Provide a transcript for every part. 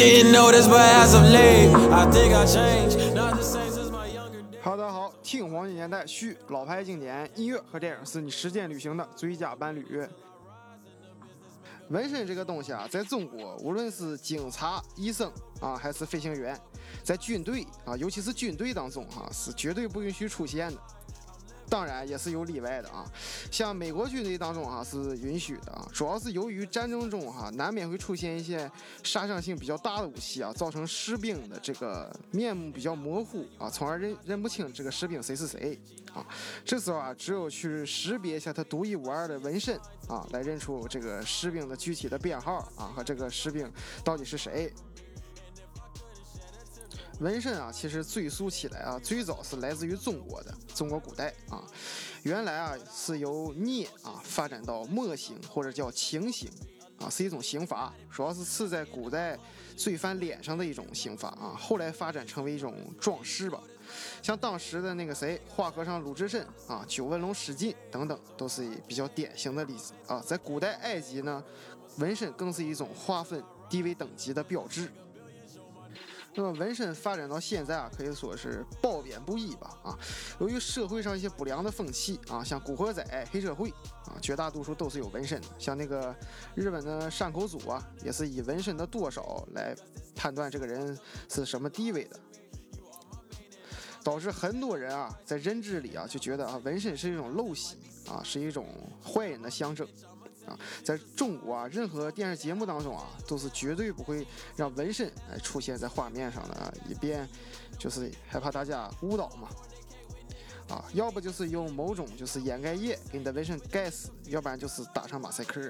Didn't notice, but as of late, I think I changed. Not the sames is my younger days. 哈喽，大家好，听黄金年代续老牌经典音乐和电影是你实践旅行的最佳伴侣。纹身这个东西啊，在中国，无论是警察、医生啊，还是飞行员，在军队啊，尤其是军队当中哈、是绝对不允许出现的。当然也是有例外的啊，像美国军队当中哈、是允许的啊，主要是由于战争中哈、难免会出现一些杀伤性比较大的武器啊，造成士兵的这个面目比较模糊啊，从而认认不清这个士兵谁是谁啊。这时候啊，只有去识别一下他独一无二的纹身啊，来认出这个士兵的具体的编号啊和这个士兵到底是谁。纹身啊，其实追溯起来啊，最早是来自于中国的，中国古代啊，原来啊是由镊啊发展到墨刑或者叫情刑啊，是一种刑罚，主要是刺在古代罪犯脸上的一种刑罚啊，后来发展成为一种装饰吧。像当时的那个谁，花和尚鲁智深啊，九纹龙史进等等，都是比较典型的例子啊。在古代埃及呢，纹身更是一种划分地位等级的标志。那么纹身发展到现在啊，可以说是褒贬不一吧啊。由于社会上一些不良的风气啊，像古惑仔、黑社会啊，绝大多数都是有纹身的。像那个日本的山口组啊，也是以纹身的多少来判断这个人是什么地位的。导致很多人啊，在认知里啊，就觉得啊，纹身是一种陋习啊，是一种坏人的象征在中国啊，任何电视节目当中啊，都是绝对不会让纹身哎出现在画面上的啊，以便就是害怕大家误导嘛。啊，要不就是用某种就是掩盖液给你的纹身盖死，要不然就是打上马赛克。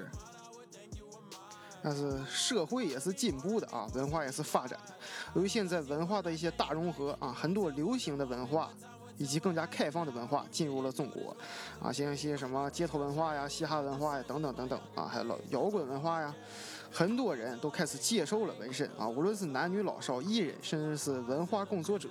但是社会也是进步的啊，文化也是发展的。由于现在文化的一些大融合啊，很多流行的文化以及更加开放的文化进入了中国啊，像一些什么街头文化呀、嘻哈文化呀等等等等啊，还有老摇滚文化呀，很多人都开始接受了纹身啊，无论是男女老少、艺人，甚至是文化工作者，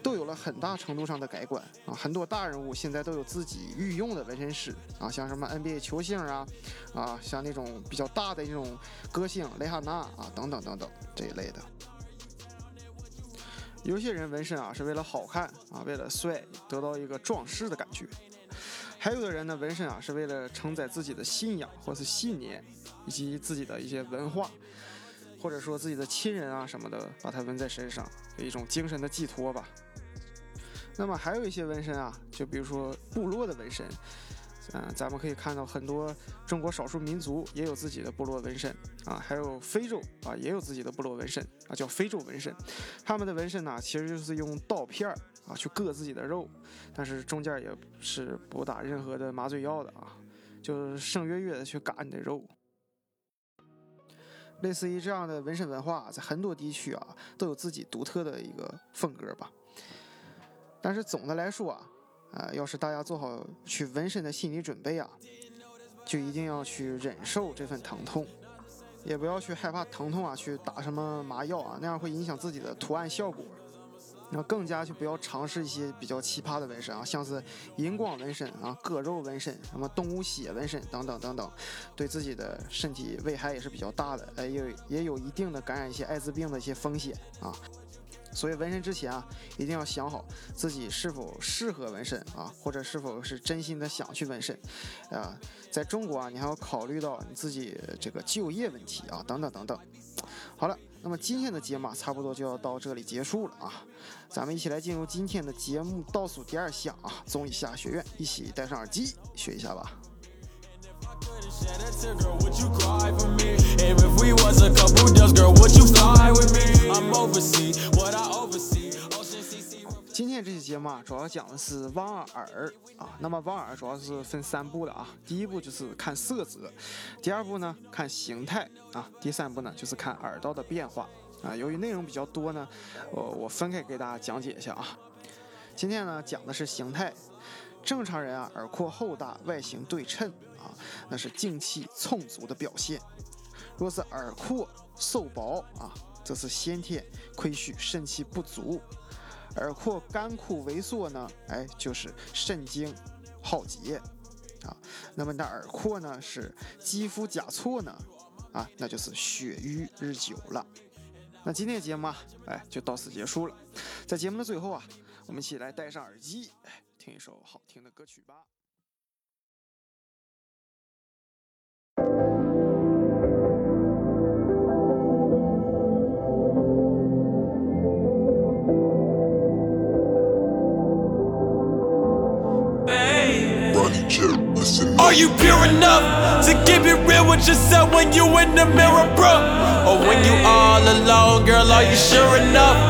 都有了很大程度上的改观啊。很多大人物现在都有自己御用的纹身师啊，像什么 NBA 球星啊，啊，像那种比较大的这种歌星蕾哈娜啊，等等等等这一类的。有些人纹身啊是为了好看啊，为了帅，得到一个装饰的感觉；还有的人呢，纹身啊是为了承载自己的信仰或是信念，以及自己的一些文化，或者说自己的亲人啊什么的，把它纹在身上，有一种精神的寄托吧。那么还有一些纹身啊，就比如说部落的纹身。嗯，咱们可以看到很多中国少数民族也有自己的部落纹身啊，还有非洲啊也有自己的部落纹身啊，叫非洲纹身。他们的纹身呢，其实就是用刀片儿啊去割自己的肉，但是中间也是不打任何的麻醉药的啊，就是生约约的去割你的肉。类似于这样的纹身文化，在很多地区啊都有自己独特的一个风格吧。但是总的来说啊。啊，要是大家做好去纹身的心理准备啊，就一定要去忍受这份疼痛，也不要去害怕疼痛啊，去打什么麻药啊，那样会影响自己的图案效果。那更加就不要尝试一些比较奇葩的纹身啊，像是荧光纹身啊、割肉纹身、什么动物血纹身等等等等，对自己的身体危害也是比较大的，哎，也也有一定的感染一些艾滋病的一些风险啊。所以纹身之前啊，一定要想好自己是否适合纹身啊，或者是否是真心的想去纹身，啊，在中国啊，你还要考虑到你自己这个就业问题啊，等等等等。好了，那么今天的节目啊，差不多就要到这里结束了啊，咱们一起来进入今天的节目倒数第二项啊，综艺下学院，一起戴上耳机学一下吧。今天这期节目啊，主要讲的是望耳啊。那么望耳主要是分三步的啊。第一步就是看色泽，第二步呢看形态啊，第三步呢就是看耳道的变化啊。由于内容比较多呢，我我分开给大家讲解一下啊。今天呢讲的是形态，正常人啊耳廓厚大，外形对称啊，那是精气充足的表现。若是耳廓瘦薄啊，这是先天亏虚，肾气不足。耳廓干枯萎缩呢，哎，就是肾精耗竭啊。那么你的耳廓呢是肌肤甲错呢，啊，那就是血瘀日久了。那今天的节目啊，哎，就到此结束了。在节目的最后啊，我们一起来戴上耳机，哎，听一首好听的歌曲吧。Are you pure enough to keep it real with yourself when you in the mirror, bro? Or when you all alone, girl, are you sure enough?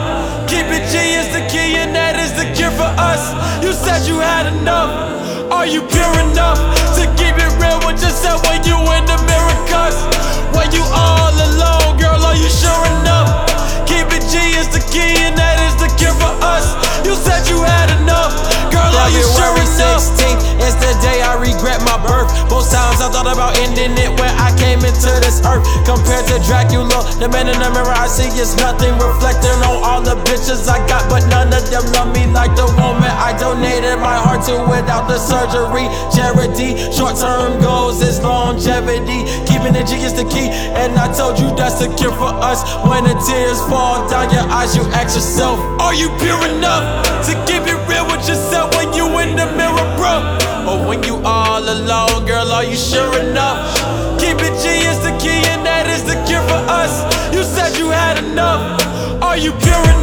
Keep it G is the key and that is the cure for us. You said you had enough. Are you pure enough to keep it real with yourself when you I thought about ending it when I came into this earth. Compared to Dracula, the man in the mirror I see is nothing. Reflecting on all the bitches I got, but none of them love me like the woman I donated my heart to without the surgery. Charity, short term goals is longevity. Keeping it G is the key, and I told you that's the cure for us. When the tears fall down your eyes, you ask yourself, Are you pure enough to keep it real with yourself when you in the mirror, bro? Or when you all alone, girl, are you sure enough? Keep it G is the key and that is the cure for us. You said you had enough. Are you pure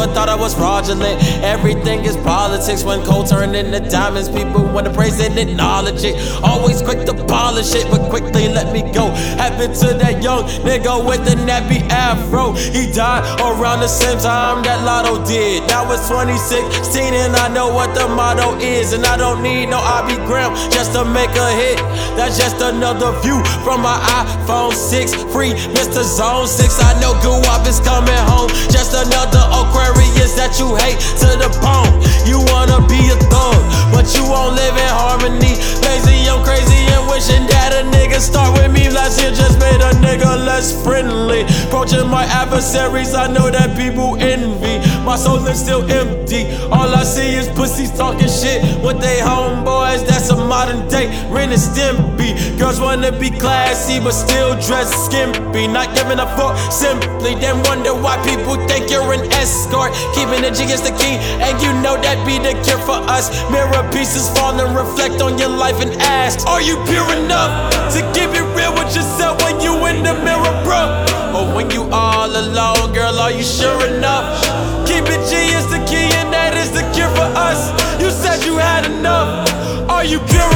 Niggas thought I was fraudulent. Everything is politics when cold turn into diamonds. People want to praise it, acknowledge it. Always quick to polish it, but quickly let me go. Happened to that young nigga with the nappy afro. He died around the same time that Lotto did. That was 2016, and I know what the motto is. And I don't need no IB gram just to make a hit. That's just another view from my iPhone 6. Free Mr. Zone 6. I know Guap is coming home. Just another Aquarius that you hate to the bone. You wanna be a thug, but you won't live in harmony. Less friendly. Approaching my adversaries, I know that people envy. My soul is still empty. All I see is pussies talking shit with they homeboys. That's a modern day Ren and Stimpy. Girls wanna be classy, but still dress skimpy. Not giving a fuck simply. Then wonder why people think you're an escort. Keeping the G is the key, and you know that be the cure for us. Mirror pieces fall and reflect on your life and ask, Are you pure enough to keep it real with yourself when you in the mirror, are you sure enough? Keep it G is the key and that is the cure for us. You said you had enough. Are you pure